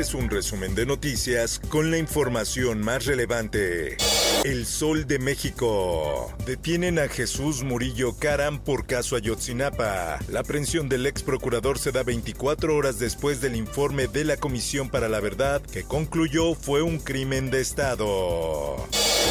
Este es un resumen de noticias con la información más relevante. El Sol de México. Detienen a Jesús Murillo Caram por caso Ayotzinapa. La aprehensión del ex procurador se da 24 horas después del informe de la Comisión para la Verdad que concluyó fue un crimen de Estado.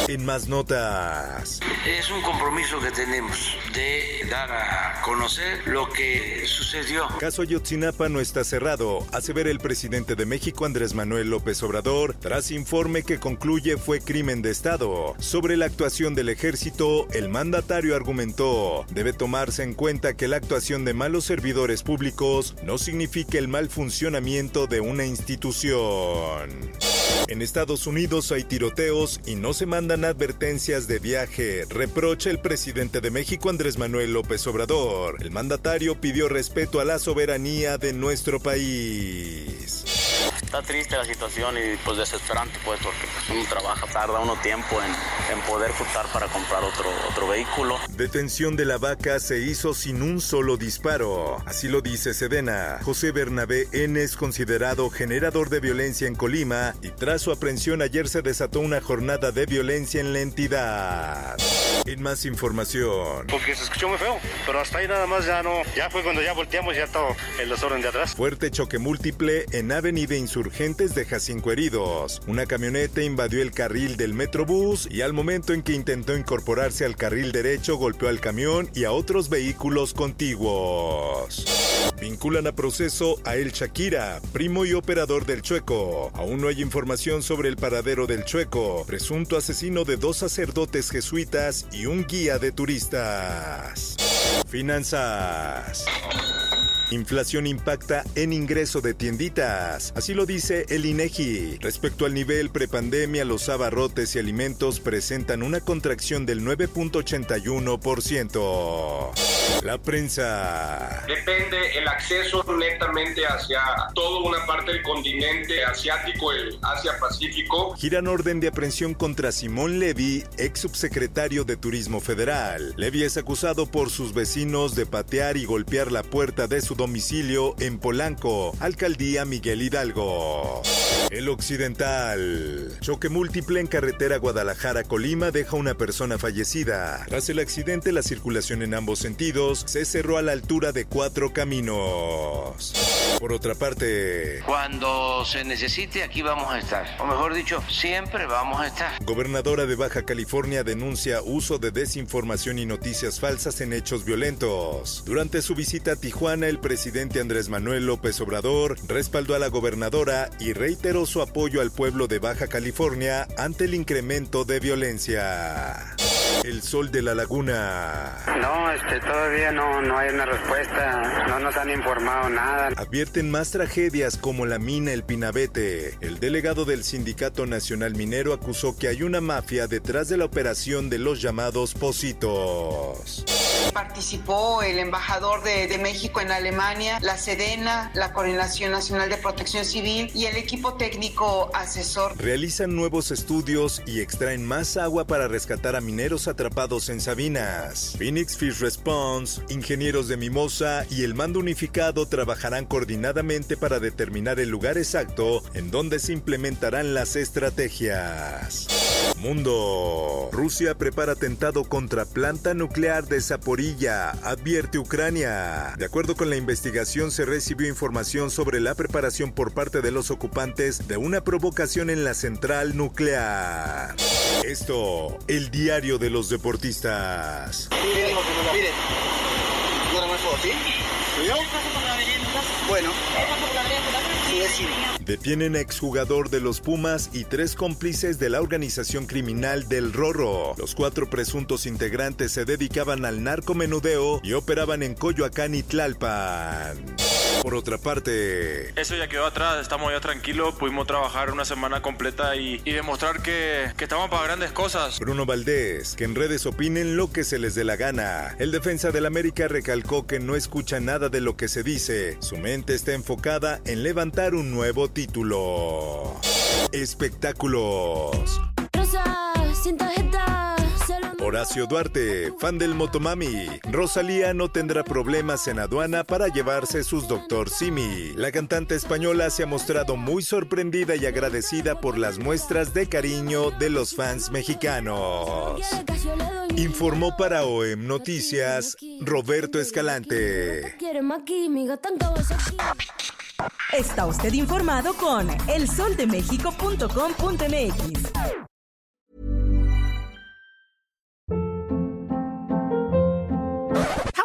En más notas. Es un compromiso que tenemos de dar a conocer lo que sucedió. Caso Ayotzinapa no está cerrado, ver el presidente de México Andrés Manuel López Obrador, tras informe que concluye fue crimen de Estado. Sobre la actuación del ejército, el mandatario argumentó, debe tomarse en cuenta que la actuación de malos servidores públicos no significa el mal funcionamiento de una institución. En Estados Unidos hay tiroteos y no se mandan advertencias de viaje, reprocha el presidente de México Andrés Manuel López Obrador. El mandatario pidió respeto a la soberanía de nuestro país. Triste la situación y pues desesperante pues porque pues, uno trabaja, tarda uno tiempo en, en poder juntar para comprar otro, otro vehículo. Detención de la vaca se hizo sin un solo disparo. Así lo dice Sedena. José Bernabé N es considerado generador de violencia en Colima y tras su aprehensión ayer se desató una jornada de violencia en la entidad. En más información. Porque se escuchó muy feo, pero hasta ahí nada más ya no. Ya fue cuando ya volteamos ya todo el desorden de atrás. Fuerte choque múltiple en Avenida Insurgentes deja cinco heridos. Una camioneta invadió el carril del Metrobús y al momento en que intentó incorporarse al carril derecho golpeó al camión y a otros vehículos contiguos. Vinculan a proceso a El Shakira, primo y operador del Chueco. Aún no hay información sobre el paradero del Chueco, presunto asesino de dos sacerdotes jesuitas y un guía de turistas. Finanzas. Inflación impacta en ingreso de tienditas. Así lo dice el INEGI. Respecto al nivel prepandemia, los abarrotes y alimentos presentan una contracción del 9.81%. La prensa. Depende el acceso hacia toda una parte del continente asiático, el Asia-Pacífico. Giran orden de aprehensión contra Simón Levy, ex subsecretario de Turismo Federal. Levy es acusado por sus vecinos de patear y golpear la puerta de su domicilio en Polanco, alcaldía Miguel Hidalgo. El Occidental. Choque múltiple en carretera Guadalajara-Colima deja una persona fallecida. Tras el accidente, la circulación en ambos sentidos se cerró a la altura de cuatro caminos. Por otra parte, Cuando se necesite, aquí vamos a estar. O mejor dicho, siempre vamos a estar. gobernadora de Baja California denuncia uso de desinformación y noticias falsas en hechos violentos. Durante su visita a Tijuana, el presidente Andrés Manuel López Obrador respaldó a la gobernadora y reiteró su apoyo al pueblo de Baja California ante el incremento de violencia. El sol de la laguna. No, este, todavía no, no hay una respuesta, no nos han informado nada. Advierten más tragedias como la mina El Pinabete. El delegado del Sindicato Nacional Minero acusó que hay una mafia detrás de la operación de los llamados positos. Participó el embajador de, de México en Alemania, la Sedena, la Coordinación Nacional de Protección Civil y el equipo técnico asesor. Realizan nuevos estudios y extraen más agua para rescatar a mineros atrapados en Sabinas. Phoenix Fish Response, ingenieros de Mimosa y el mando unificado trabajarán coordinadamente para determinar el lugar exacto en donde se implementarán las estrategias. Mundo. Rusia prepara atentado contra planta nuclear de Zaporilla, advierte Ucrania. De acuerdo con la investigación, se recibió información sobre la preparación por parte de los ocupantes de una provocación en la central nuclear. Esto, el diario de los deportistas. Miren, miren. Bueno. Detienen a exjugador de los Pumas y tres cómplices de la organización criminal del Rorro. Los cuatro presuntos integrantes se dedicaban al narcomenudeo y operaban en Coyoacán y Tlalpan. Por otra parte, eso ya quedó atrás, estamos ya tranquilos, pudimos trabajar una semana completa y, y demostrar que, que, estamos para grandes cosas. Bruno Valdés, que en redes opinen lo que se les dé la gana. El defensa del América recalcó que no escucha nada de lo que se dice. Su mente está enfocada en levantar un nuevo título. Espectáculos. Horacio Duarte, fan del Motomami. Rosalía no tendrá problemas en aduana para llevarse sus Doctor Simi. La cantante española se ha mostrado muy sorprendida y agradecida por las muestras de cariño de los fans mexicanos. Informó para OEM Noticias Roberto Escalante. Está usted informado con elsoldemexico.com.mx.